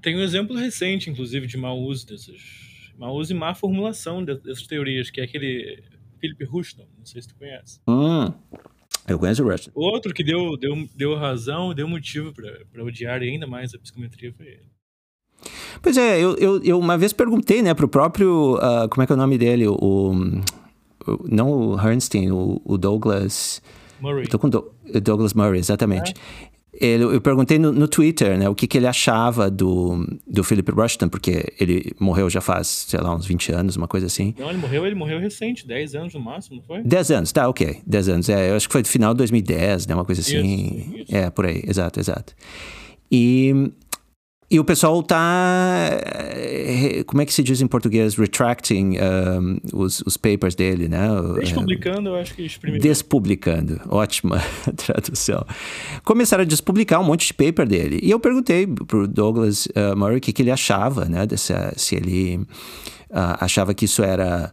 Tem um exemplo recente, inclusive, de mau uso dessas. Mau uso e má formulação dessas teorias, que é aquele Philip Rushton, não sei se tu conhece. Hum, eu conheço o Rushton. Outro que deu, deu, deu razão, deu motivo para odiar ainda mais a psicometria foi ele. Pois é, eu, eu, eu uma vez perguntei, né, pro próprio. Uh, como é que é o nome dele? O, o não o Bernstein, o, o Douglas. Murray. Eu tô com Do, Douglas Murray, exatamente. É. Ele, eu perguntei no, no, Twitter, né, o que, que ele achava do, do Philip Rushton, porque ele morreu já faz, sei lá, uns 20 anos, uma coisa assim. Não, ele morreu, ele morreu recente, 10 anos no máximo, não foi? 10 anos, tá, ok. 10 anos, é, eu acho que foi no final de 2010, né, uma coisa assim. Isso, isso. É, por aí, exato, exato. E e o pessoal tá. Eh, como é que se diz em português? Retracting um, os, os papers dele, né? Despublicando, eu acho que exprimiu. Despublicando, ótima tradução. Começaram a despublicar um monte de paper dele. E eu perguntei pro Douglas uh, Murray o que, que ele achava, né? Dessa, se ele uh, achava que isso era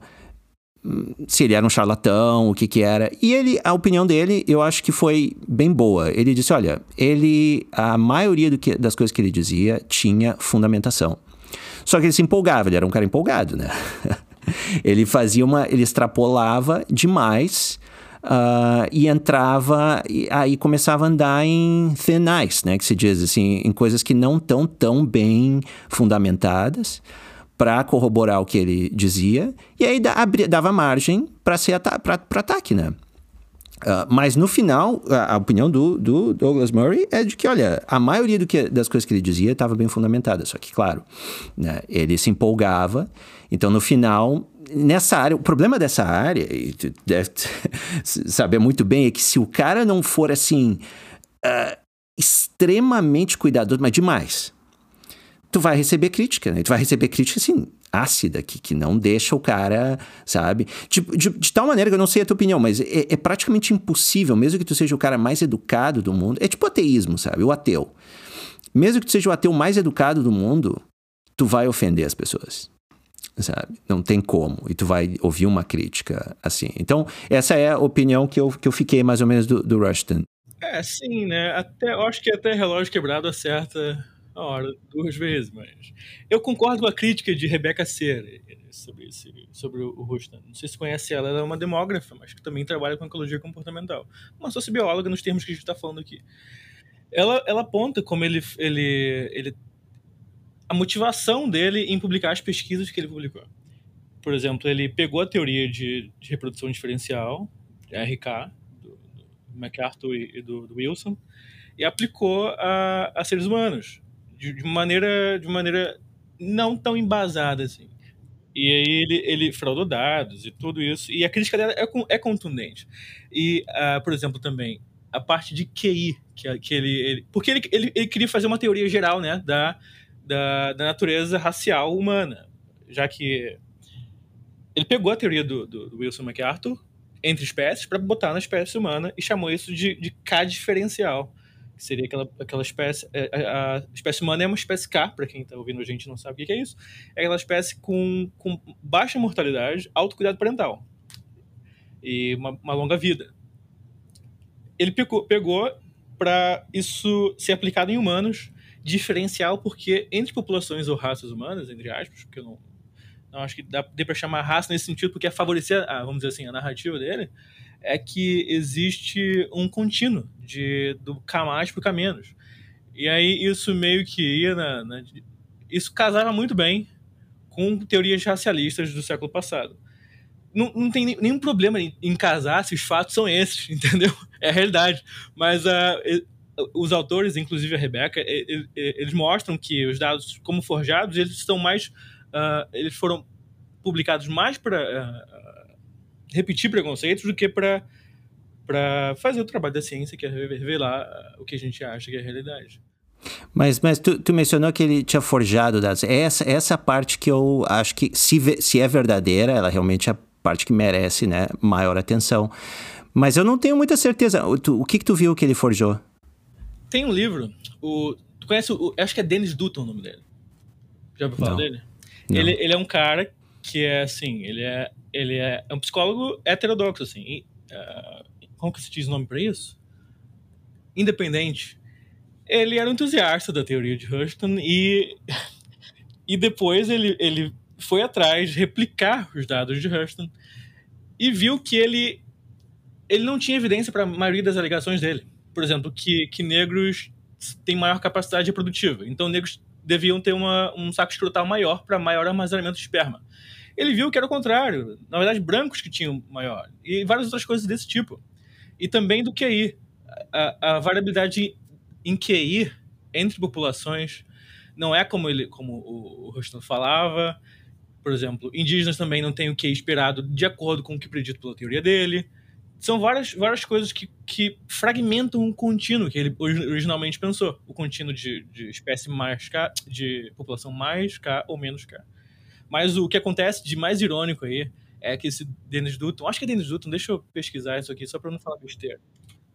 se ele era um charlatão, o que que era. E ele, a opinião dele, eu acho que foi bem boa. Ele disse, olha, ele, a maioria que, das coisas que ele dizia tinha fundamentação. Só que ele se empolgava, ele era um cara empolgado, né? ele fazia uma, ele extrapolava demais uh, e entrava, e aí começava a andar em thin ice, né? Que se diz assim, em coisas que não estão tão bem fundamentadas para corroborar o que ele dizia, e aí dava margem para ser para ataque, né? Uh, mas no final, a, a opinião do, do, Douglas Murray é de que, olha, a maioria que, das coisas que ele dizia estava bem fundamentada. Só que, claro, né, ele se empolgava. Então, no final, nessa área, o problema dessa área, e tu deve saber muito bem, é que se o cara não for assim, uh, extremamente cuidadoso, mas demais, tu vai receber crítica, né? Tu vai receber crítica, assim, ácida, que, que não deixa o cara, sabe? De, de, de tal maneira que eu não sei a tua opinião, mas é, é, praticamente impossível, mesmo que tu seja o cara mais educado do mundo, é tipo ateísmo, sabe? O ateu. Mesmo que tu seja o ateu mais educado do mundo, tu vai ofender as pessoas. Sabe? Não tem como. E tu vai ouvir uma crítica assim. Então, essa é a opinião que eu, que eu fiquei mais ou menos do, do Rushton. É, sim, né? Até, eu acho que até relógio quebrado acerta a hora, duas vezes, mas. Eu concordo com a crítica de Rebecca Ser sobre, esse, sobre o Rustan. Não sei se conhece ela, ela é uma demógrafa, mas que também trabalha com ecologia comportamental. Uma sociobióloga nos termos que a gente está falando aqui. Ela, ela aponta como ele, ele, ele. a motivação dele em publicar as pesquisas que ele publicou. Por exemplo, ele pegou a teoria de, de reprodução diferencial, RK, do, do MacArthur e do, do Wilson, e aplicou a, a seres humanos de, maneira de maneira não tão embasada assim. E aí ele, ele fraudou dados e tudo isso. E a crítica dela é, é contundente. E, uh, por exemplo, também a parte de QI, que, que ele, ele. porque ele, ele, ele, queria fazer uma teoria geral né, da, da, da natureza racial humana. Já que ele pegou a teoria do, do, do Wilson MacArthur entre espécies para botar na espécie humana e chamou isso de, de K diferencial que seria aquela, aquela espécie. É, a, a espécie humana é uma espécie K, para quem está ouvindo a gente não sabe o que é isso. É aquela espécie com, com baixa mortalidade, alto cuidado parental e uma, uma longa vida. Ele pegou, pegou para isso ser aplicado em humanos, diferencial, porque entre populações ou raças humanas, entre aspas, porque eu não, não acho que dá, para chamar raça nesse sentido, porque é favorecer, a, vamos dizer assim, a narrativa dele é que existe um contínuo de, do K mais para o K menos. E aí isso meio que ia na, na, Isso casava muito bem com teorias racialistas do século passado. Não, não tem nenhum problema em, em casar se os fatos são esses, entendeu? É a realidade. Mas uh, os autores, inclusive a Rebeca, eles mostram que os dados como forjados, eles estão mais... Uh, eles foram publicados mais para uh, repetir preconceitos do que para para fazer o trabalho da ciência, que é revelar o que a gente acha que é a realidade. Mas, mas tu, tu mencionou que ele tinha forjado dados. Essa, essa parte que eu acho que, se, se é verdadeira, ela realmente é a parte que merece né, maior atenção. Mas eu não tenho muita certeza. O, tu, o que, que tu viu que ele forjou? Tem um livro. O, tu conhece o. Acho que é Dennis Dutton o nome dele. Já ouviu falar não. dele? Ele, ele é um cara que é assim, ele é, ele é, um psicólogo heterodoxo, assim. E, uh, como que se diz o nome para isso? Independente. ele era um entusiasta da teoria de Hurston e, e depois ele, ele foi atrás de replicar os dados de Hurston e viu que ele, ele não tinha evidência para a maioria das alegações dele. Por exemplo, que, que negros têm maior capacidade reprodutiva. Então, negros deviam ter uma, um saco escrotal maior para maior armazenamento de esperma. Ele viu que era o contrário. Na verdade, brancos que tinham maior. E várias outras coisas desse tipo. E também do QI. A, a variabilidade em QI entre populações não é como, ele, como o, o falava. Por exemplo, indígenas também não têm o QI esperado de acordo com o que predito pela teoria dele. São várias, várias coisas que, que fragmentam um contínuo que ele originalmente pensou. O contínuo de, de espécie mais K, de população mais K ou menos K. Mas o que acontece de mais irônico aí é que esse Dennis Dutton, acho que é Dennis Dutton, deixa eu pesquisar isso aqui só para não falar besteira.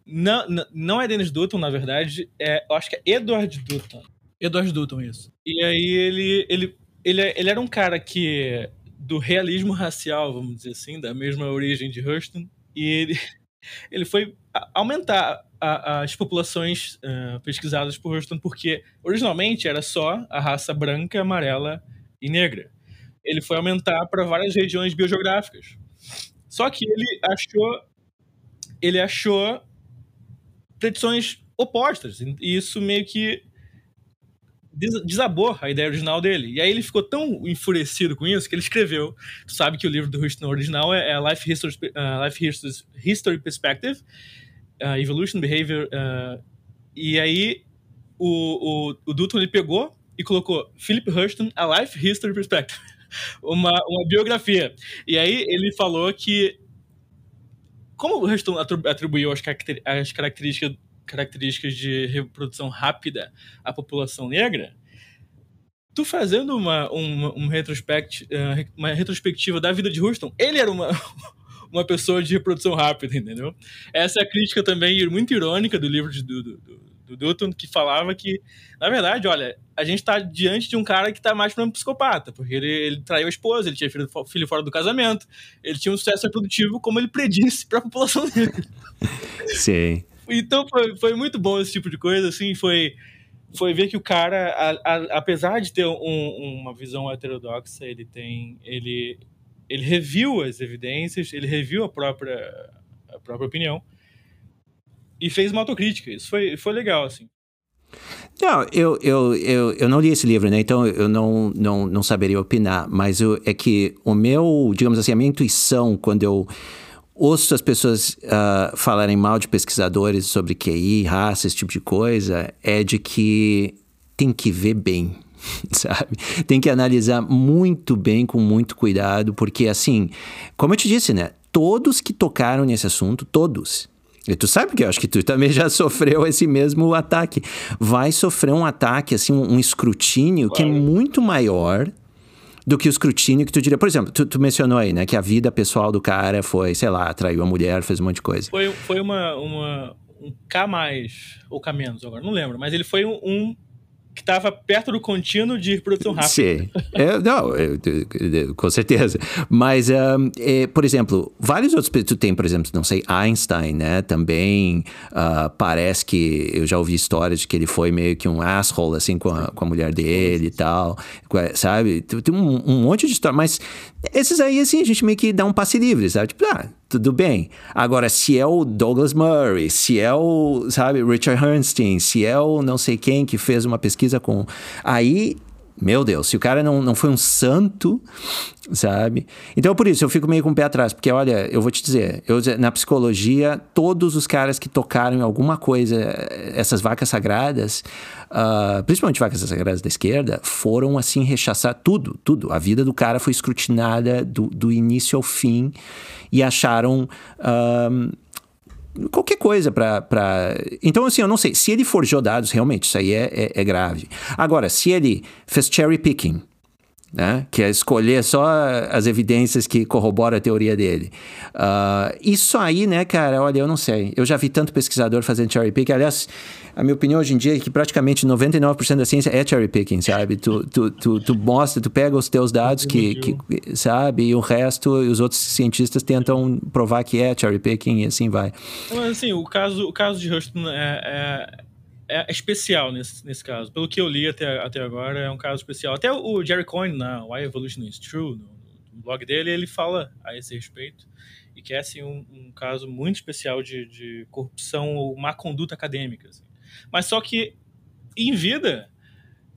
Não, não, não é Dennis Dutton, na verdade, é, eu acho que é Edward Dutton. Edward Dutton, isso. E aí ele, ele, ele, ele era um cara que, do realismo racial, vamos dizer assim, da mesma origem de Hurston, e ele, ele foi aumentar a, as populações uh, pesquisadas por Hurston, porque originalmente era só a raça branca, amarela e negra. Ele foi aumentar para várias regiões biogeográficas. Só que ele achou ele achou predições opostas. E isso meio que desabou a ideia original dele. E aí ele ficou tão enfurecido com isso que ele escreveu. Tu sabe que o livro do Houston original é, a Life History, uh, Life History, History Perspective, uh, Evolution, Behavior. Uh, e aí o, o, o Dutton ele pegou e colocou Philip Hurston, A Life History Perspective. Uma, uma biografia. E aí ele falou que como o Hurston atribuiu as, as características, características de reprodução rápida à população negra, tu fazendo uma, uma, um retrospect, eh, uma retrospectiva da vida de Hurston, ele era uma, uma pessoa de reprodução rápida, entendeu? Essa é a crítica também muito irônica do livro de, do, do, do Dutton, que falava que, na verdade, olha, a gente está diante de um cara que está mais para um psicopata, porque ele, ele traiu a esposa, ele tinha filho, filho fora do casamento, ele tinha um sucesso reprodutivo como ele predisse para a população dele. Sim. Então foi, foi muito bom esse tipo de coisa, assim, foi foi ver que o cara, a, a, apesar de ter um, uma visão heterodoxa, ele tem, ele, ele reviu as evidências, ele reviu a própria, a própria opinião e fez uma autocrítica. Isso foi, foi legal, assim. Não, eu, eu, eu, eu não li esse livro, né? Então eu não, não, não saberia opinar. Mas eu, é que o meu, digamos assim, a minha intuição quando eu ouço as pessoas uh, falarem mal de pesquisadores sobre QI, raça, esse tipo de coisa, é de que tem que ver bem, sabe? Tem que analisar muito bem, com muito cuidado, porque assim, como eu te disse, né? Todos que tocaram nesse assunto, todos, e tu sabe que eu acho que tu também já sofreu esse mesmo ataque. Vai sofrer um ataque, assim, um, um escrutínio claro. que é muito maior do que o escrutínio que tu diria. Por exemplo, tu, tu, mencionou aí, né, que a vida pessoal do cara foi, sei lá, traiu a mulher, fez um monte de coisa. Foi, foi uma, uma um K mais, ou K menos agora, não lembro, mas ele foi um, um que estava perto do contínuo de reprodução rápida. Sim, é, não, é, com certeza. Mas, um, é, por exemplo, vários outros. Tu tem, por exemplo, não sei, Einstein, né? Também uh, parece que eu já ouvi histórias de que ele foi meio que um asshole, assim, com a, com a mulher dele e tal, sabe? Tem um, um monte de história, mas esses aí, assim, a gente meio que dá um passe livre, sabe? Tipo, ah, tudo bem. Agora, se é o Douglas Murray, se é o, sabe, Richard Bernstein, se é o não sei quem que fez uma pesquisa com. Aí meu Deus, se o cara não, não foi um santo, sabe? Então, por isso, eu fico meio com o pé atrás, porque olha, eu vou te dizer, eu, na psicologia, todos os caras que tocaram em alguma coisa, essas vacas sagradas, uh, principalmente vacas sagradas da esquerda, foram assim rechaçar tudo, tudo. A vida do cara foi escrutinada do, do início ao fim e acharam. Uh, qualquer coisa para. Pra... Então, assim, eu não sei. Se ele forjou dados, realmente, isso aí é, é, é grave. Agora, se ele fez cherry picking, né? que é escolher só as evidências que corroboram a teoria dele. Uh, isso aí, né, cara, olha, eu não sei. Eu já vi tanto pesquisador fazendo cherry picking. Aliás, a minha opinião hoje em dia é que praticamente 99% da ciência é cherry picking, sabe? Tu, tu, tu, tu mostra, tu pega os teus dados que, que, sabe? E o resto, os outros cientistas tentam provar que é cherry picking e assim vai. Mas assim, o caso, o caso de Houston é, é é especial nesse, nesse caso. Pelo que eu li até, até agora, é um caso especial. Até o Jerry Coyne, na Why Evolution is True, no, no blog dele, ele fala a esse respeito. E que é assim, um, um caso muito especial de, de corrupção ou má conduta acadêmica. Assim. Mas só que, em vida,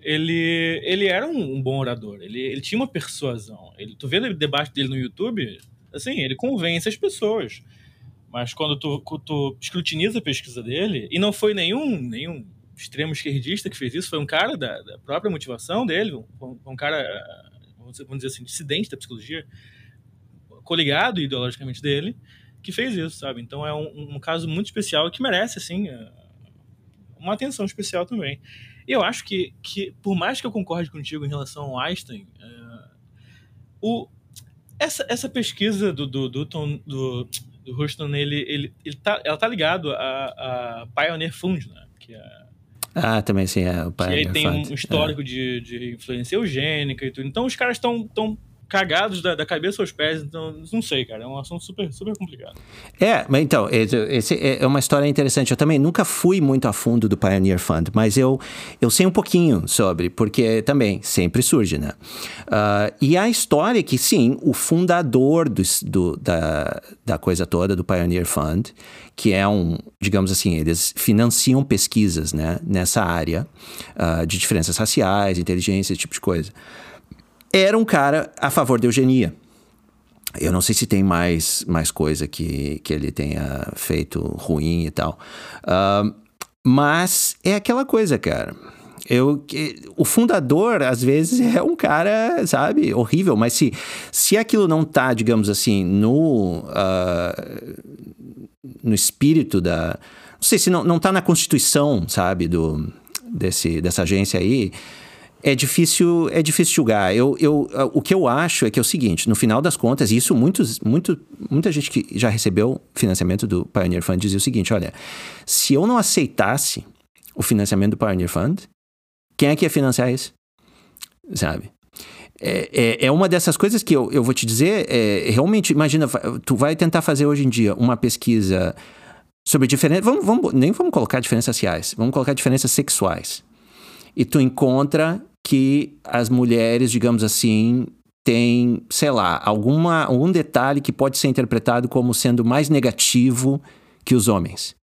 ele, ele era um, um bom orador. Ele, ele tinha uma persuasão. Ele, tu vê o debate dele no YouTube, assim, ele convence as pessoas. Mas quando tu, tu escrutiniza a pesquisa dele, e não foi nenhum, nenhum extremo esquerdista que fez isso, foi um cara da, da própria motivação dele, um, um cara, vamos dizer assim, dissidente da psicologia, coligado ideologicamente dele, que fez isso, sabe? Então é um, um caso muito especial que merece, assim, é, uma atenção especial também. E eu acho que, que por mais que eu concorde contigo em relação ao Einstein, é, o, essa, essa pesquisa do, do, do, do do Houston, ele, ele, ele tá, ela tá ligado a, a Pioneer Fund, né? Que é, ah, também sim, é o Pioneer Que aí tem Fund. um histórico é. de, de influência eugênica e tudo. Então os caras estão tão cagados da, da, cabeça aos pés, então não sei, cara, é um assunto super, super complicado. É, mas então, esse é uma história interessante. Eu também nunca fui muito a fundo do Pioneer Fund, mas eu, eu sei um pouquinho sobre, porque também sempre surge, né? Uh, e a história é que, sim, o fundador do, do, da, da coisa toda, do Pioneer Fund, que é um, digamos assim, eles financiam pesquisas, né, nessa área uh, de diferenças raciais, inteligência, esse tipo de coisa era um cara a favor da eugenia. Eu não sei se tem mais, mais coisa que, que ele tenha feito ruim e tal. Uh, mas é aquela coisa, cara. Eu, o fundador, às vezes, é um cara, sabe, horrível. Mas se, se aquilo não tá, digamos assim, no, uh, no espírito da... Não sei se não, não tá na constituição, sabe, do, desse, dessa agência aí é difícil, é difícil julgar. Eu, eu, o que eu acho é que é o seguinte, no final das contas, e isso muitos, muito, muita gente que já recebeu financiamento do Pioneer Fund dizia o seguinte, olha, se eu não aceitasse o financiamento do Pioneer Fund, quem é que ia financiar isso? Sabe? É, é, é, uma dessas coisas que eu, eu vou te dizer, é, realmente, imagina, tu vai tentar fazer hoje em dia uma pesquisa sobre diferenças, vamos, vamos, nem vamos colocar diferenças raciais, vamos colocar diferenças sexuais. E tu encontra que as mulheres, digamos assim, têm, sei lá, alguma, algum detalhe que pode ser interpretado como sendo mais negativo que os homens.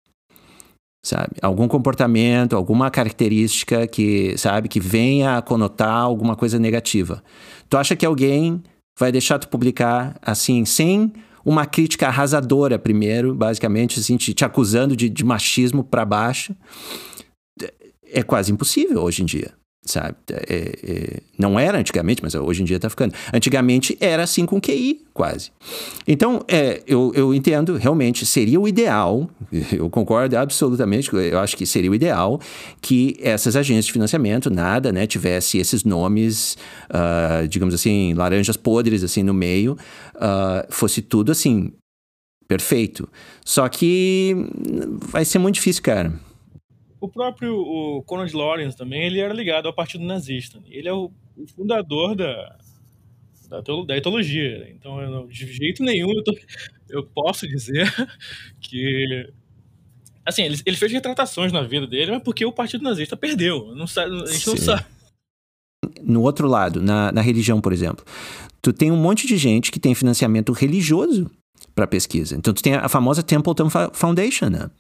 Sabe? Algum comportamento, alguma característica que, sabe, que venha a conotar alguma coisa negativa. Tu acha que alguém vai deixar tu publicar assim, sem uma crítica arrasadora primeiro, basicamente, assim, te, te acusando de, de machismo para baixo? É quase impossível hoje em dia sabe? É, é, não era antigamente, mas hoje em dia está ficando. Antigamente era assim com QI, quase. Então, é, eu, eu entendo, realmente, seria o ideal, eu concordo absolutamente, eu acho que seria o ideal que essas agências de financiamento, nada, né, tivesse esses nomes, uh, digamos assim, laranjas podres, assim, no meio, uh, fosse tudo, assim, perfeito. Só que vai ser muito difícil, cara. O próprio o Conrad Lawrence também, ele era ligado ao partido nazista. Ele é o, o fundador da, da, da, etologia. Então, eu, de jeito nenhum eu, tô, eu posso dizer que assim, ele, ele, fez retratações na vida dele, mas porque o partido nazista perdeu. Não sabe, a gente Sim. não sabe. No outro lado, na, na religião, por exemplo, tu tem um monte de gente que tem financiamento religioso para pesquisa. Então, tu tem a famosa Templeton Foundation, né?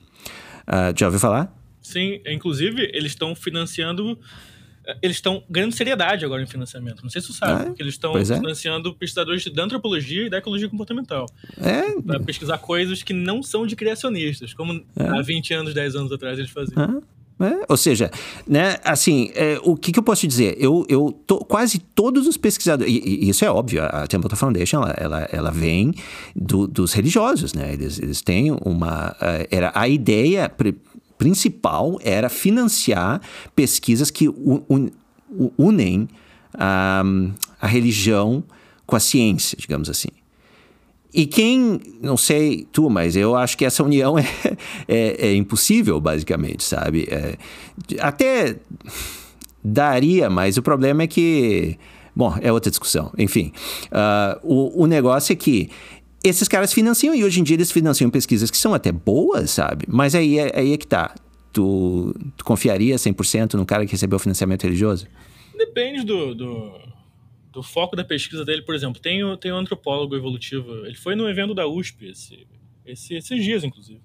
Uh, já ouviu falar? Sim, inclusive eles estão financiando. Eh, eles estão ganhando seriedade agora em financiamento. Não sei se você sabe, ah, é? eles estão é. financiando pesquisadores da antropologia e da ecologia comportamental. É. Para pesquisar coisas que não são de criacionistas, como é. há 20 anos, 10 anos atrás eles faziam. Ah. É, ou seja, né, assim, é, o que, que, eu posso te dizer? Eu, eu tô, quase todos os pesquisadores, e, e, isso é óbvio, a Templeton Foundation, ela, ela, ela vem do, dos religiosos, né? Eles, eles têm uma. Uh, era a ideia principal era financiar pesquisas que unem a, a religião com a ciência, digamos assim. E quem, não sei tu, mas eu acho que essa união é, é, é impossível, basicamente, sabe? É, até daria, mas o problema é que. Bom, é outra discussão. Enfim, uh, o, o negócio é que esses caras financiam e hoje em dia eles financiam pesquisas que são até boas, sabe? Mas aí, é, aí é que tá. tu, tu confiaria 100% num cara que recebeu financiamento religioso? Depende do, do, do, foco da pesquisa dele. Por exemplo, tem, tem um antropólogo evolutivo, ele foi no evento da USP esse, esse, esses dias, inclusive.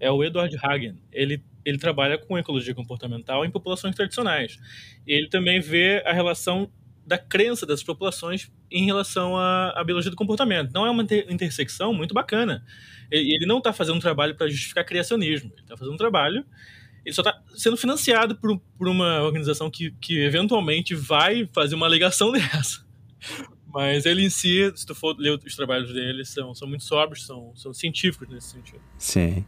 É o Edward Hagen. Ele, ele trabalha com ecologia comportamental em populações tradicionais. Ele também vê a relação da crença das populações em relação à, à biologia do comportamento. Não é uma inter intersecção muito bacana. Ele, ele não está fazendo um trabalho para justificar criacionismo. Ele está fazendo um trabalho ele só está sendo financiado por, por uma organização que, que eventualmente vai fazer uma alegação dessa. Mas ele em si, se tu for ler os trabalhos dele, são, são muito sóbrios, são, são científicos nesse sentido. Sim.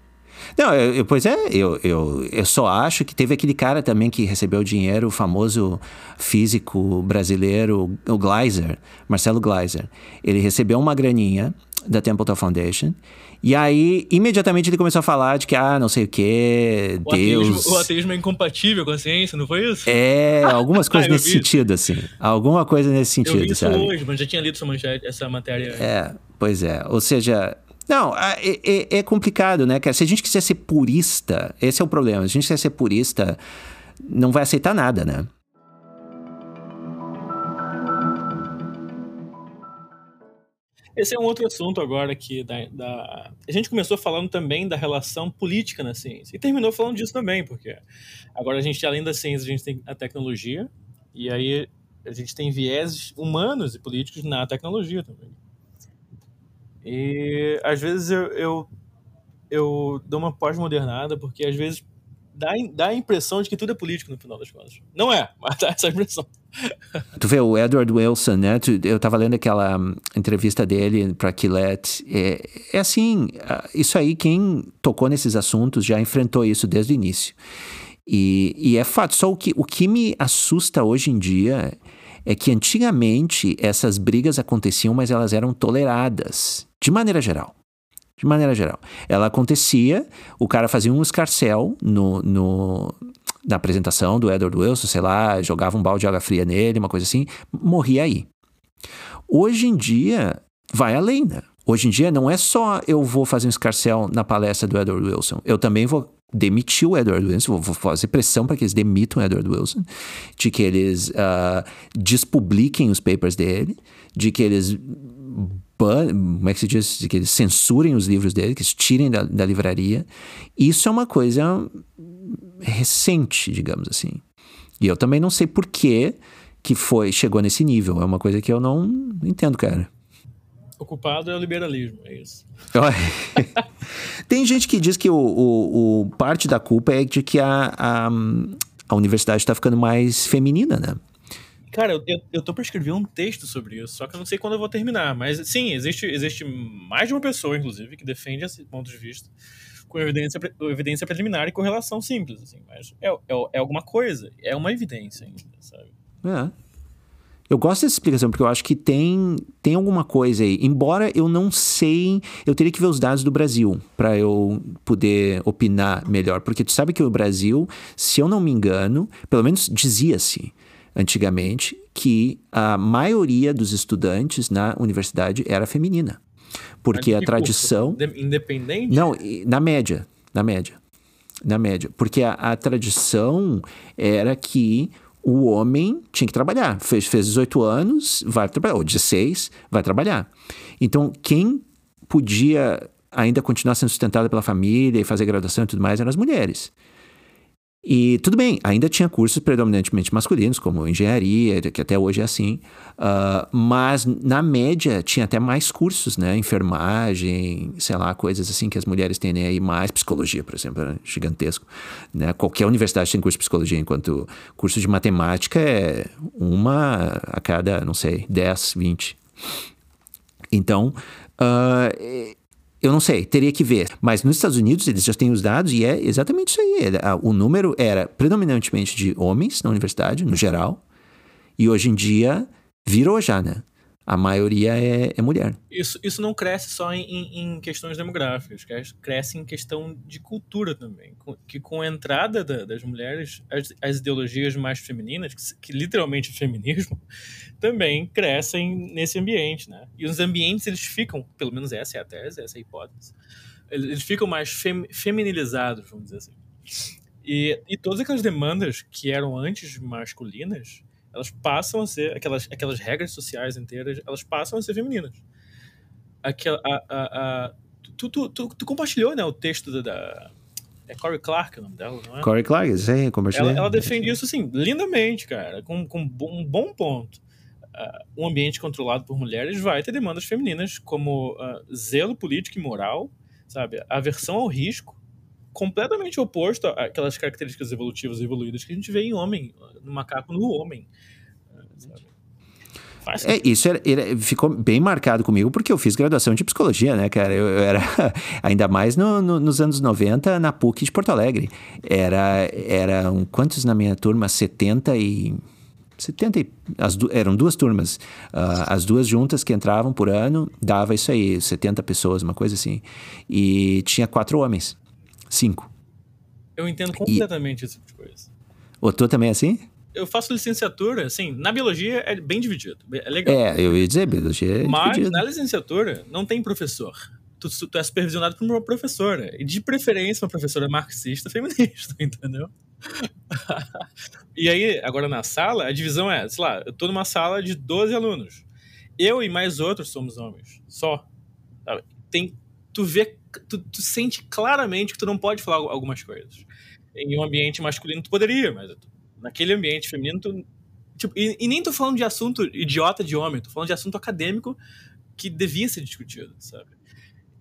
Não, eu, eu, pois é, eu, eu, eu só acho que teve aquele cara também que recebeu dinheiro, o famoso físico brasileiro, o Gleiser, Marcelo Gleiser. Ele recebeu uma graninha da Templeton Foundation e aí, imediatamente ele começou a falar de que, ah, não sei o que, Deus... Ateísmo, o ateísmo é incompatível com a ciência, não foi isso? É, algumas coisas ah, nesse sentido, assim. Alguma coisa nesse sentido, eu vi isso sabe? hoje, mas já tinha lido essa, manchete, essa matéria. É, pois é. Ou seja, não, é, é, é, complicado, né? Se a gente quiser ser purista, esse é o problema. Se a gente quiser ser purista, não vai aceitar nada, né? Esse é um outro assunto agora que da, da, a gente começou falando também da relação política na ciência e terminou falando disso também, porque agora a gente além da ciência a gente tem a tecnologia e aí a gente tem vieses humanos e políticos na tecnologia também. E às vezes eu, eu, eu dou uma pós-modernada porque às vezes dá, dá a impressão de que tudo é político no final das contas. Não é, mas dá essa impressão. Tu vê o Edward Wilson, né? Tu, eu tava lendo aquela um, entrevista dele para Quillette. É, é assim, isso aí, quem tocou nesses assuntos já enfrentou isso desde o início. E, e é fato, só o que, o que me assusta hoje em dia é que antigamente essas brigas aconteciam, mas elas eram toleradas, de maneira geral de maneira geral. Ela acontecia, o cara fazia um escarcel no, no, na apresentação do Edward Wilson, sei lá, jogava um balde de água fria nele, uma coisa assim, morria aí. Hoje em dia, vai além, né? Hoje em dia não é só eu vou fazer um escarcel na palestra do Edward Wilson, eu também vou demitir o Edward Wilson, vou fazer pressão para que eles demitam o Edward Wilson, de que eles uh, despubliquem os papers dele, de que eles como é que se diz, que eles censurem os livros dele, que eles tirem da, da livraria. Isso é uma coisa recente, digamos assim. E eu também não sei por que que foi, chegou nesse nível. É uma coisa que eu não entendo, cara. O culpado é o liberalismo, é isso. Tem gente que diz que o, o, o, parte da culpa é de que a, a, a universidade está ficando mais feminina, né? Cara, eu, eu tô pra escrever um texto sobre isso, só que eu não sei quando eu vou terminar. Mas sim, existe, existe mais de uma pessoa, inclusive, que defende esse ponto de vista com evidência, evidência preliminar e correlação simples, assim. Mas é, é, é alguma coisa, é uma evidência ainda, sabe? É. Eu gosto dessa explicação, porque eu acho que tem, tem alguma coisa aí. Embora eu não sei, eu teria que ver os dados do Brasil para eu poder opinar melhor. Porque tu sabe que o Brasil, se eu não me engano, pelo menos dizia-se antigamente que a maioria dos estudantes na universidade era feminina. Porque a tradição. Independente? Não, na média. Na média. Na média. Porque a, a tradição era que o homem tinha que trabalhar. Fez, fez 18 anos, vai trabalhar. Ou 16, vai trabalhar. Então, quem podia ainda continuar sendo sustentada pela família e fazer graduação e tudo mais eram as mulheres. E tudo bem, ainda tinha cursos predominantemente masculinos, como engenharia, que até hoje é assim, uh, mas na média tinha até mais cursos, né? Enfermagem, sei lá, coisas assim que as mulheres têm aí mais. Psicologia, por exemplo, é gigantesco. Né? Qualquer universidade tem curso de psicologia, enquanto curso de matemática é uma a cada, não sei, 10, 20. Então, uh, eu não sei, teria que ver. Mas nos Estados Unidos eles já têm os dados e é exatamente isso aí. O número era predominantemente de homens na universidade, no geral, e hoje em dia virou já, né? A maioria é, é, mulher. Isso, isso não cresce só em, em, questões demográficas, cresce em questão de cultura também. Que com a entrada da, das mulheres, as, as, ideologias mais femininas, que, que, literalmente é feminismo, também crescem nesse ambiente. Né? E os ambientes eles ficam, pelo menos essa é a tese, essa é a hipótese, eles ficam mais fem, feminilizados, vamos dizer assim. E, e todas aquelas demandas que eram antes masculinas, elas passam a ser, aquelas, aquelas regras sociais inteiras, elas passam a ser femininas. Aquela, a, a, a, tu, tu, tu, tu, compartilhou né, o texto da, é Corey Clark o nome dela, não é? Corey Clark, sim, compartilhei. Ela, ela defende isso, assim, lindamente, cara, com, com um bom ponto. Uh, um ambiente controlado por mulheres vai ter demandas femininas como uh, zelo político e moral, sabe? Aversão ao risco, completamente oposto àquelas características evolutivas evoluídas que a gente vê em homem, no macaco no homem. É, isso era, era, ficou bem marcado comigo porque eu fiz graduação de psicologia, né, cara? Eu, eu era, ainda mais no, no, nos anos 90, na PUC de Porto Alegre. Era, eram quantos na minha turma? 70 e 70 e, as, eram duas turmas. Uh, as duas juntas que entravam por ano, dava isso aí, 70 pessoas, uma coisa assim. E tinha quatro homens. Cinco. Eu entendo completamente e... esse tipo de coisa. O tu também é assim? Eu faço licenciatura, assim, na biologia é bem dividido, é legal. É, eu ia dizer, biologia é Mas dividido. na licenciatura não tem professor. Tu, tu é supervisionado por uma professora. E de preferência uma professora marxista feminista, entendeu? e aí, agora na sala, a divisão é, sei lá, eu tô numa sala de 12 alunos. Eu e mais outros somos homens. Só. Tem, tu vê, tu, tu sente claramente que tu não pode falar algumas coisas. Em um ambiente masculino tu poderia, mas naquele ambiente feminino tu. Tipo, e, e, nem tô falando de assunto idiota de homem, tô falando de assunto acadêmico que devia ser discutido, sabe?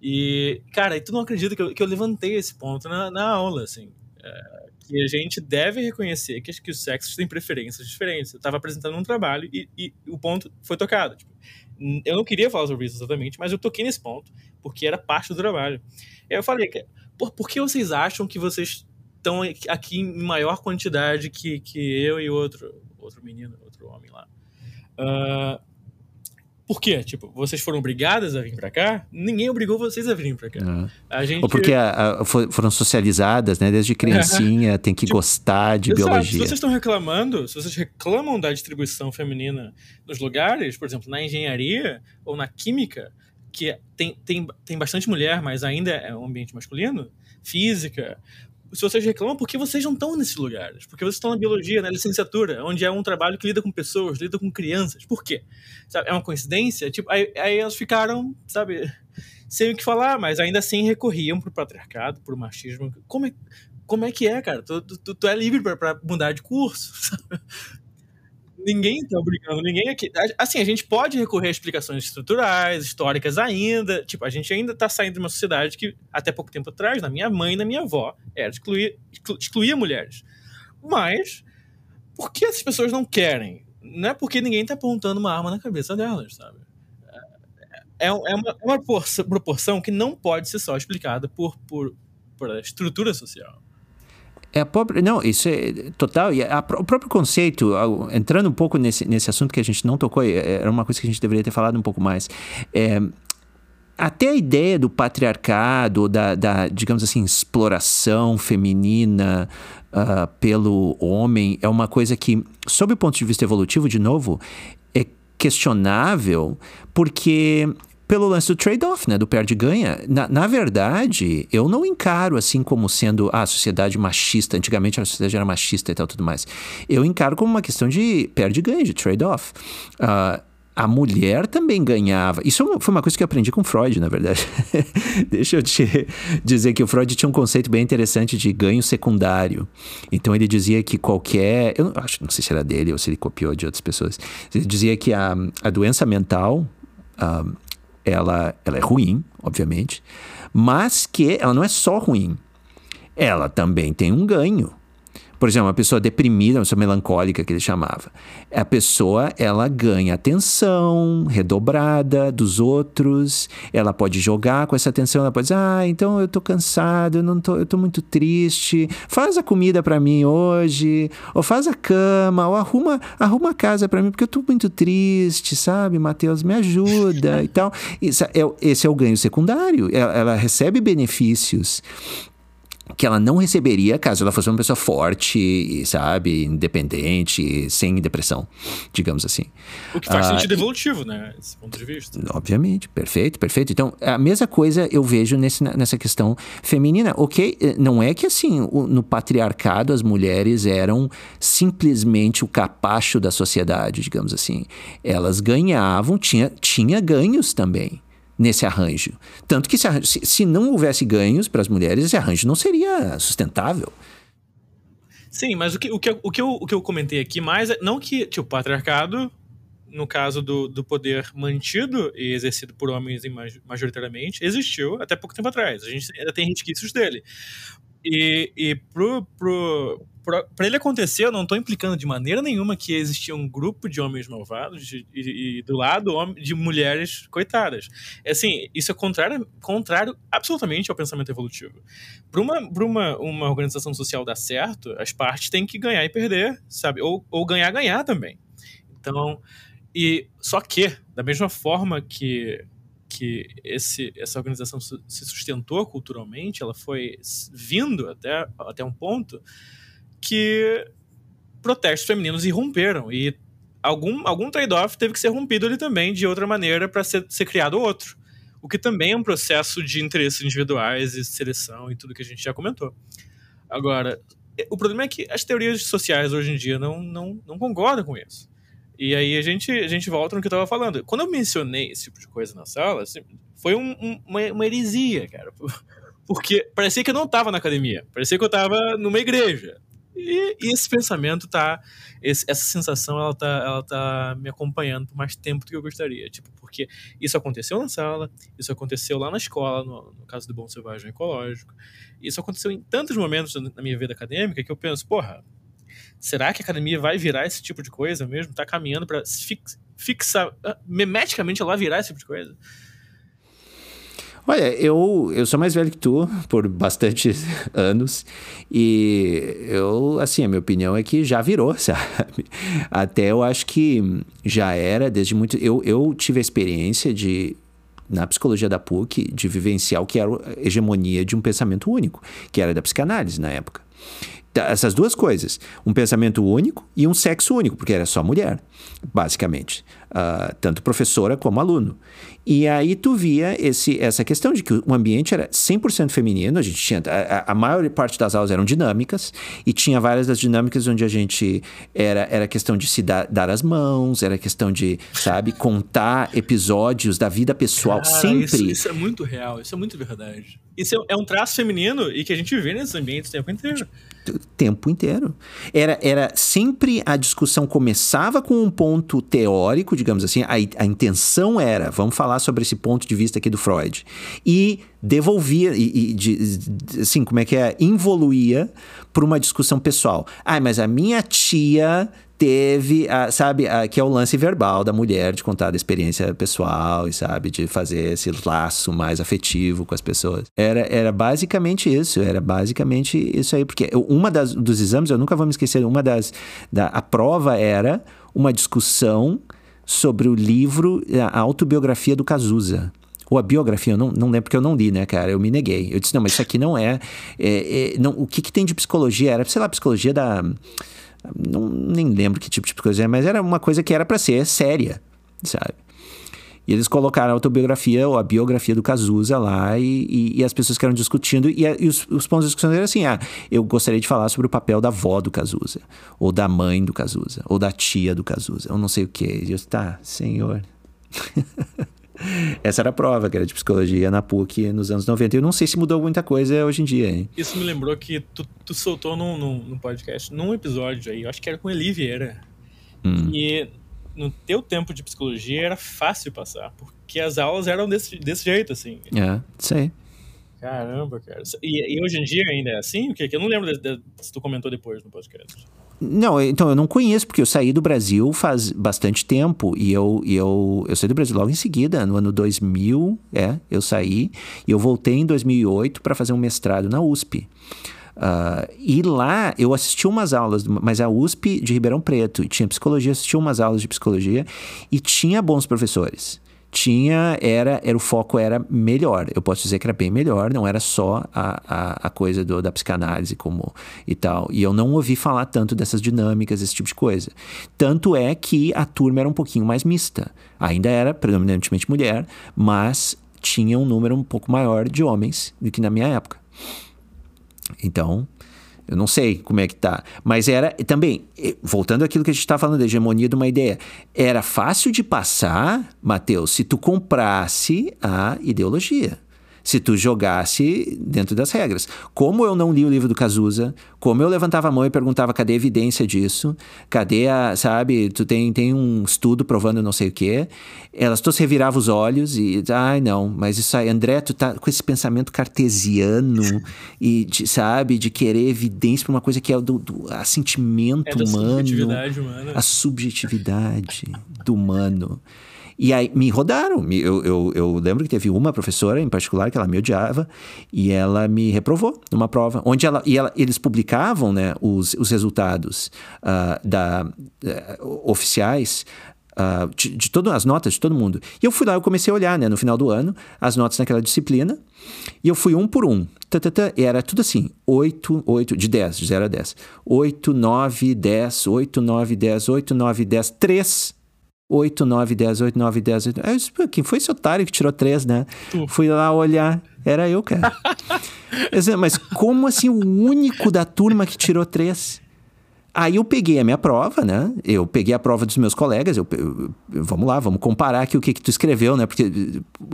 E, cara, e tu não acredita que eu, que eu levantei esse ponto na, na aula, assim. É, que a gente deve reconhecer que, que os sexos têm preferências diferentes. Eu estava apresentando um trabalho e, e, o ponto foi tocado. Tipo, eu não queria falar sobre isso exatamente, mas eu toquei nesse ponto, porque era parte do trabalho. Eu falei, por, por que vocês acham que vocês estão aqui em maior quantidade que, que eu e outro, outro menino, outro homem lá? Uh, por quê? Tipo, vocês foram obrigadas a vir para cá? Ninguém obrigou vocês a virem para cá. Uhum. A gente... Ou porque a, a, foram socializadas, né? Desde criancinha, tem que tipo, gostar de exato. biologia. Se vocês estão reclamando, se vocês reclamam da distribuição feminina nos lugares, por exemplo, na engenharia ou na química, que tem, tem, tem bastante mulher, mas ainda é um ambiente masculino, física, se vocês reclamam, por que vocês não estão nesses lugares? Porque vocês estão na biologia, na licenciatura, onde é um trabalho que lida com pessoas, lida com crianças. Por quê? Sabe, é uma coincidência? Tipo, aí, aí elas ficaram, sabe, sem o que falar, mas ainda assim recorriam pro patriarcado, pro machismo. Como é, como é que é, cara? Tu, tu, tu é livre para mudar de curso, sabe? Ninguém tá obrigando ninguém aqui. Assim, a gente pode recorrer a explicações estruturais, históricas ainda. Tipo, a gente ainda tá saindo de uma sociedade que, até pouco tempo atrás, na minha mãe e na minha avó, era excluir, excluía mulheres. Mas, por que essas pessoas não querem? Não é porque ninguém tá apontando uma arma na cabeça delas, sabe? É, é uma, é uma proporção que não pode ser só explicada por, por, por estrutura social. É a pobre, não, isso é total. E a, o próprio conceito, entrando um pouco nesse, nesse assunto que a gente não tocou, é, era uma coisa que a gente deveria ter falado um pouco mais. É, até a ideia do patriarcado, da, da digamos assim, exploração feminina uh, pelo homem, é uma coisa que, sob o ponto de vista evolutivo, de novo, é questionável, porque pelo lance do trade-off, né? Do perde-ganha. Na, na, verdade, eu não encaro assim como sendo ah, a sociedade machista. Antigamente a sociedade era machista e tal, tudo mais. Eu encaro como uma questão de perde-ganha, de trade-off. Uh, a mulher também ganhava. Isso foi uma coisa que eu aprendi com Freud, na verdade. Deixa eu te dizer que o Freud tinha um conceito bem interessante de ganho secundário. Então ele dizia que qualquer. Eu não, acho, não sei se era dele ou se ele copiou de outras pessoas. Ele dizia que a, a doença mental. Uh, ela, ela é ruim, obviamente, mas que ela não é só ruim, ela também tem um ganho. Por exemplo, uma pessoa deprimida, uma pessoa melancólica que ele chamava. A pessoa, ela ganha atenção redobrada dos outros, ela pode jogar com essa atenção, ela pode dizer, ah, então eu tô cansado, eu, não tô, eu tô muito triste, faz a comida para mim hoje, ou faz a cama, ou arruma, arruma a casa para mim, porque eu tô muito triste, sabe, Mateus, me ajuda e tal. Isso é, esse é o ganho secundário, ela, ela recebe benefícios que ela não receberia caso ela fosse uma pessoa forte, sabe, independente, sem depressão, digamos assim. O que faz uh, sentido evolutivo, né, esse ponto de vista. Obviamente, perfeito, perfeito. Então, a mesma coisa eu vejo nesse, nessa questão feminina. Ok, não é que assim, no patriarcado as mulheres eram simplesmente o capacho da sociedade, digamos assim. Elas ganhavam, tinha, tinha ganhos também nesse arranjo. Tanto que se, se, não houvesse ganhos para as mulheres, esse arranjo não seria sustentável. Sim, mas o que, o que, o que, eu, o que eu comentei aqui mais é não que tipo, o patriarcado, no caso do, do poder mantido e exercido por homens majoritariamente, existiu até pouco tempo atrás. A gente ainda tem resquícios dele. E, e pro, pro, para ele acontecer, eu não estou implicando de maneira nenhuma que existia um grupo de homens malvados e, e, e do lado de mulheres coitadas. É assim, isso é contrário, contrário absolutamente ao pensamento evolutivo. Para uma, uma, uma organização social dar certo, as partes têm que ganhar e perder, sabe? Ou, ou ganhar ganhar também. Então, e só que da mesma forma que que esse, essa organização se sustentou culturalmente, ela foi vindo até, até um ponto que protestos femininos irromperam e algum, algum trade-off teve que ser rompido ali também de outra maneira para ser, ser criado outro. O que também é um processo de interesses individuais e seleção e tudo que a gente já comentou. Agora, o problema é que as teorias sociais hoje em dia não, não, não concordam com isso. E aí a gente, a gente volta no que eu estava falando. Quando eu mencionei esse tipo de coisa na sala, assim, foi um, um, uma, uma heresia, cara. Porque parecia que eu não estava na academia. Parecia que eu estava numa igreja. E, e, esse pensamento tá. Esse, essa sensação ela tá, ela tá me acompanhando por mais tempo do que eu gostaria. Tipo, porque isso aconteceu na sala, isso aconteceu lá na escola, no, no caso do Bom Selvagem Ecológico. Isso aconteceu em tantos momentos na minha vida acadêmica que eu penso, porra, será que a academia vai virar esse tipo de coisa mesmo? Tá caminhando para fix, fixar, ah, memeticamente ela virar esse tipo de coisa? Olha, eu, eu sou mais velho que tu por bastante anos e eu, assim, a minha opinião é que já virou, sabe? Até eu acho que já era desde muito. Eu, eu tive a experiência de na psicologia da PUC de vivenciar o que era a hegemonia de um pensamento único, que era da psicanálise na época. Tá, essas duas coisas, um pensamento único e um sexo único, porque era só mulher, basicamente, uh, tanto professora como aluno. E aí tu via esse, essa questão de que o ambiente era 100% feminino, a gente tinha a, a, maior parte das aulas eram dinâmicas e tinha várias das dinâmicas onde a gente era era questão de se dar, dar as mãos, era questão de, sabe, contar episódios da vida pessoal Cara, sempre. Isso, isso, é muito real, isso é muito verdade. Isso é, é um traço feminino e que a gente vê nesses ambientes o tempo inteiro o tempo inteiro. Era, era sempre a discussão começava com um ponto teórico, digamos assim, a, a intenção era, vamos falar sobre esse ponto de vista aqui do Freud. E devolvia, e, e de, assim, como é que é? Involuía para uma discussão pessoal. Ah, mas a minha tia teve, a, sabe, a, que é o lance verbal da mulher de contar da experiência pessoal e, sabe, de fazer esse laço mais afetivo com as pessoas. Era, era basicamente isso, era basicamente isso aí, porque uma das, dos exames, eu nunca vou me esquecer, uma das, da, a prova era uma discussão sobre o livro, a autobiografia do Cazuza ou a biografia, eu não, não lembro porque eu não li, né, cara? Eu me neguei. Eu disse, não, mas isso aqui não é. é, é não, o que, que tem de psicologia? Era, sei lá, psicologia da não, nem lembro que tipo de coisa, mas era uma coisa que era para ser séria, sabe? E eles colocaram a autobiografia ou a biografia do Cazuza lá e, e, e as pessoas ficaram discutindo. E, e os, os, pontos de discussão eram assim: ah, eu gostaria de falar sobre o papel da avó do Cazuza, ou da mãe do Cazuza, ou da tia do Cazuza, ou não sei o quê. E eu, tá, senhor. Essa era a prova, que era de psicologia na PUC nos anos 90. Eu não sei se mudou muita coisa hoje em dia, hein? Isso me lembrou que tu, tu soltou num, num, num, podcast, num episódio aí, eu acho que era com Eli Vieira. Hum. E no teu tempo de psicologia era fácil passar, porque as aulas eram desse, desse jeito, assim. É, sei. Caramba, cara. E, e hoje em dia ainda é assim? O que? Eu não lembro de, de, se tu comentou depois no podcast. Não, então eu não conheço, porque eu saí do Brasil faz bastante tempo e eu, e eu, eu saí do Brasil logo em seguida, no ano 2000, é, eu saí e eu voltei em 2008 para fazer um mestrado na USP. Uh, e lá eu assisti umas aulas, mas a USP de Ribeirão Preto, e tinha psicologia, assisti umas aulas de psicologia e tinha bons professores tinha, era, era o foco era melhor. Eu posso dizer que era bem melhor, não era só a, a, a coisa do, da psicanálise como e tal. E eu não ouvi falar tanto dessas dinâmicas, esse tipo de coisa. Tanto é que a turma era um pouquinho mais mista. Ainda era predominantemente mulher, mas tinha um número um pouco maior de homens do que na minha época. Então, eu não sei como é que tá. Mas era também, voltando àquilo que a gente está falando, da hegemonia de uma ideia. Era fácil de passar, Mateus, se tu comprasse a ideologia se tu jogasse dentro das regras. Como eu não li o livro do Cazuza, como eu levantava a mão e perguntava cadê a evidência disso, cadê a, sabe, tu tem, tem um estudo provando não sei o quê, elas todas reviravam os olhos e, ai não, mas isso aí, André, tu tá com esse pensamento cartesiano e, de, sabe, de querer evidência para uma coisa que é do, do a sentimento é humano, subjetividade humana. a subjetividade do humano. E aí me rodaram. Eu, eu, eu, lembro que teve uma professora em particular que ela me odiava e ela me reprovou numa prova, onde ela, e ela, eles publicavam né, os, os resultados uh, da, uh, oficiais Uh, de, de todas as notas de todo mundo. E eu fui lá, eu comecei a olhar, né, no final do ano, as notas naquela disciplina, e eu fui um por um. Tatatá, e era tudo assim, 8, 8, de 10, de 0 a 10. 8, 9, 10, 8, 9, 10, 8, 9, 10, 3 8, 9, 10, 8, 9, 10. 8. Aí eu disse, quem foi esse otário que tirou 3, né? Tu. Fui lá olhar, era eu, cara. disse, mas como assim o único da turma que tirou 3? Aí eu peguei a minha prova, né? Eu peguei a prova dos meus colegas. Eu, eu, vamos lá, vamos comparar aqui o que, que tu escreveu, né? Porque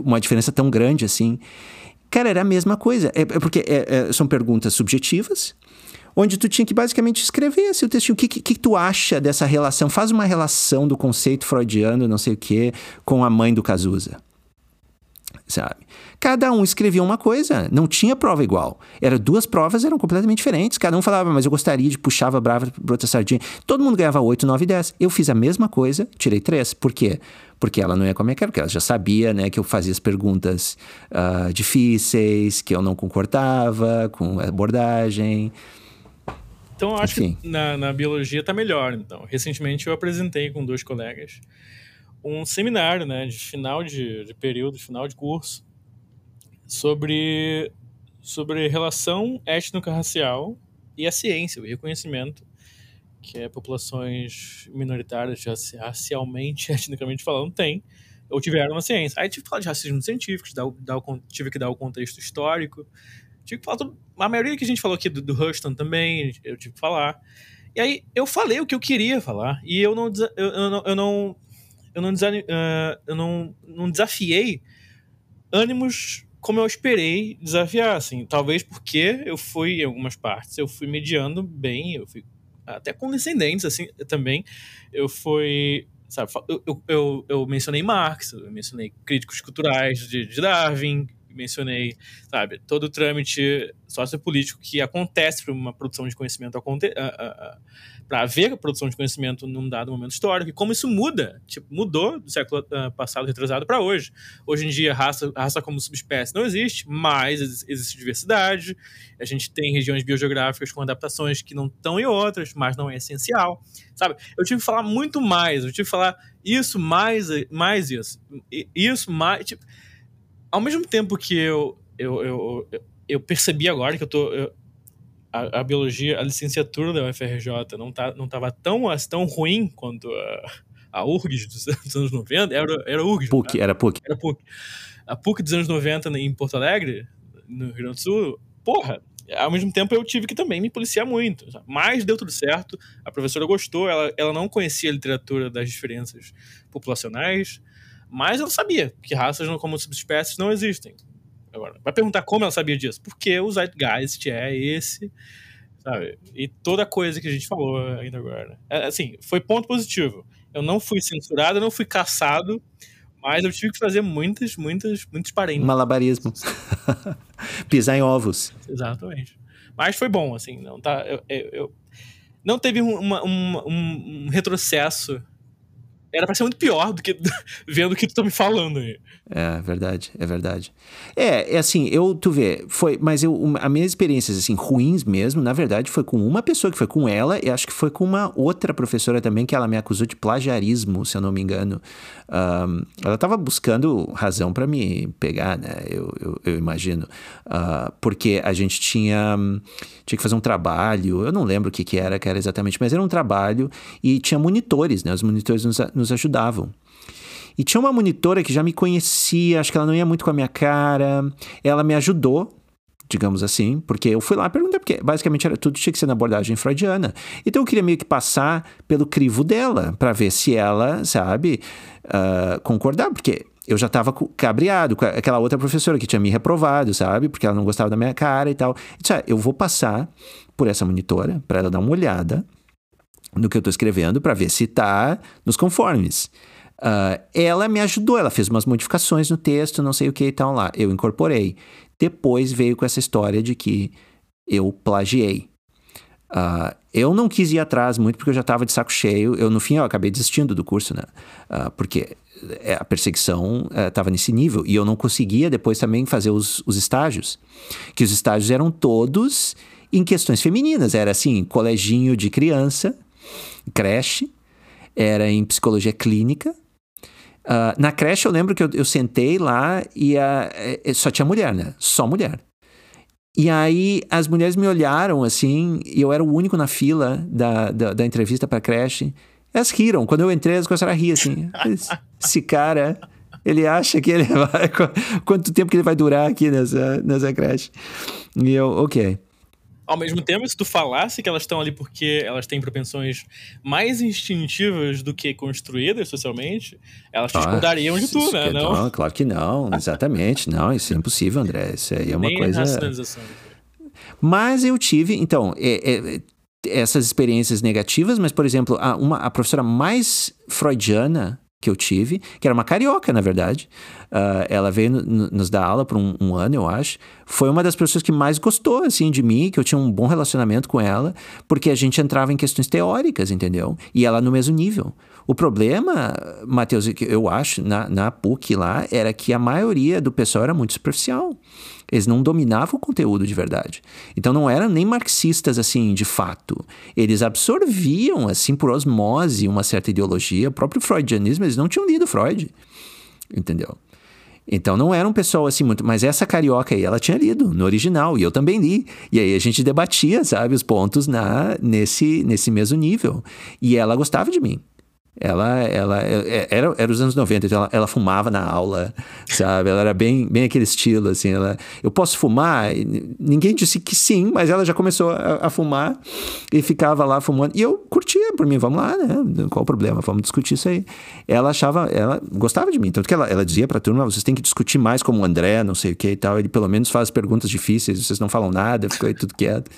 uma diferença tão grande assim. Cara, era a mesma coisa. É, é porque é, é, são perguntas subjetivas onde tu tinha que basicamente escrever assim, o textinho. O que, que, que, tu acha dessa relação? Faz uma relação do conceito freudiano, não sei o quê, com a mãe do Cazuza. Sabe? Cada um escrevia uma coisa, não tinha prova igual. Era duas provas eram completamente diferentes. Cada um falava, mas eu gostaria de puxava brava outra sardinha. Todo mundo ganhava 8, 9, 10. Eu fiz a mesma coisa, tirei 3. Por quê? Porque ela não ia como é que era, porque ela já sabia, né, que eu fazia as perguntas uh, difíceis, que eu não concordava com a abordagem. Então, eu acho Enfim. que na, na biologia está melhor. Então, recentemente eu apresentei com dois colegas um seminário, né, de final de, de período, final de curso, sobre sobre relação étnico-racial e a ciência, o reconhecimento que é populações minoritárias, racialmente, etnicamente falando, têm ou tiveram na ciência. Aí tive que falar de racismo científico, tive que dar o contexto histórico, tive que falar tudo, a maioria que a gente falou aqui do, do também, eu tive que falar. E aí eu falei o que eu queria falar e eu não eu, eu não eu não eu não, uh, eu não, não desafiei ânimos como eu esperei desafiar, assim, talvez porque eu fui em algumas partes, eu fui mediando bem, eu fui até condescendentes assim também. Eu fui sabe, eu, eu, eu mencionei Marx, eu mencionei críticos culturais de, de Darwin, mencionei, sabe, todo o trâmite sociopolítico que acontece para uma produção de conhecimento para haver produção de conhecimento num dado momento histórico e como isso muda, tipo, mudou do século passado retrasado para hoje. Hoje em dia, raça, raça como subespécie não existe, mas existe diversidade. A gente tem regiões biogeográficas com adaptações que não estão em outras, mas não é essencial, sabe? Eu tive que falar muito mais, eu tive que falar isso mais mais isso, isso mais, tipo, ao mesmo tempo que eu, eu, eu, eu percebi agora que eu tô. Eu, a, a, biologia, a licenciatura da UFRJ não, tá, não tava tão, tão ruim quanto a, a URGS dos, anos 90. Era, era URGS. PUC, tá? era PUC. Era PUC. A PUC dos anos 90 em Porto Alegre, no Rio Grande do Sul, porra, ao mesmo tempo eu tive que também me policiar muito. Mas deu tudo certo, a professora gostou, ela, ela não conhecia a literatura das diferenças populacionais, mas ela sabia que raças como subespécies não existem. Agora, vai perguntar como ela sabia disso? Porque o Zeitgeist é esse, sabe? E toda coisa que a gente falou ainda agora. É, assim, foi ponto positivo. Eu não fui censurado, eu não fui caçado, mas eu tive que fazer muitas, muitas, muitos parênteses. Malabarismo. Pisar em ovos. Exatamente. Mas foi bom, assim, não tá. Eu, eu, eu não teve uma, uma, um, um retrocesso era pra ser muito pior do que vendo o que tu tá me falando aí. É, verdade, é verdade. É, é assim, eu, tu vê, foi, mas eu, as minhas experiências, assim, ruins mesmo, na verdade, foi com uma pessoa, que foi com ela, e acho que foi com uma outra professora também, que ela me acusou de plagiarismo, se eu não me engano. Um, ela tava buscando razão para me pegar, né, eu, eu, eu imagino. Uh, porque a gente tinha, tinha que fazer um trabalho, eu não lembro o que que era, que era exatamente, mas era um trabalho, e tinha monitores, né, os monitores nos, nos ajudavam. E tinha uma monitora que já me conhecia, acho que ela não ia muito com a minha cara. Ela me ajudou, digamos assim, porque eu fui lá perguntar, porque basicamente era tudo tinha que ser na abordagem freudiana. Então eu queria meio que passar pelo crivo dela, para ver se ela, sabe, uh, concordar, porque eu já estava cabreado com aquela outra professora que tinha me reprovado, sabe, porque ela não gostava da minha cara e tal. Eu disse, ah, eu vou passar por essa monitora para ela dar uma olhada no que eu estou escrevendo para ver se está nos conformes. Uh, ela me ajudou, ela fez umas modificações no texto, não sei o que e tal lá. Eu incorporei. Depois veio com essa história de que eu plagiei. Uh, eu não quis ir atrás muito porque eu já estava de saco cheio. Eu, no fim, eu acabei desistindo do curso, né? Uh, porque é, a perseguição estava uh, nesse nível. E eu não conseguia depois também fazer os, os estágios. Que os estágios eram todos em questões femininas. Era assim, coleginho de criança, creche, era em psicologia clínica, Uh, na creche eu lembro que eu, eu sentei lá e a, é, só tinha mulher, né? Só mulher. E aí as mulheres me olharam assim, e eu era o único na fila da, da, da entrevista para creche. Elas riram. Quando eu entrei, elas começaram a rir assim. Esse cara, ele acha que ele vai. Quanto tempo que ele vai durar aqui nessa, nessa creche? E eu, ok. Ao mesmo tempo, se tu falasse que elas estão ali porque elas têm propensões mais instintivas do que construídas socialmente, elas te ah, escondariam de tu, né? Não? não? claro que não, exatamente. Não, isso é impossível, André. Isso aí é uma Nem coisa. Mas eu tive, então, é, é, essas experiências negativas, mas, por exemplo, a, uma, a professora mais freudiana que eu tive, que era uma carioca, na verdade. Uh, ela veio nos dar aula por um, um, ano, eu acho. Foi uma das pessoas que mais gostou, assim, de mim, que eu tinha um bom relacionamento com ela, porque a gente entrava em questões teóricas, entendeu? E ela no mesmo nível. O problema, Matheus, eu acho, na, na PUC lá, era que a maioria do pessoal era muito superficial. Eles não dominavam o conteúdo de verdade. Então não eram nem marxistas assim, de fato. Eles absorviam assim por osmose uma certa ideologia. O próprio freudianismo, eles não tinham lido Freud. Entendeu? Então não era um pessoal assim muito. Mas essa carioca aí, ela tinha lido no original, e eu também li. E aí a gente debatia, sabe, os pontos na, nesse, nesse mesmo nível. E ela gostava de mim. Ela, ela é, é, era, era os anos 90, então ela, ela, fumava na aula, sabe? Ela era bem, bem aquele estilo, assim. Ela, eu posso fumar? Ninguém disse que sim, mas ela já começou a, a, fumar e ficava lá fumando. E eu curtia por mim, vamos lá, né? Qual o problema? Vamos discutir isso aí. Ela achava, ela gostava de mim, tanto que ela, ela dizia pra turma: vocês têm que discutir mais como o André, não sei o que e tal. Ele pelo menos faz perguntas difíceis, vocês não falam nada, ficou aí tudo quieto.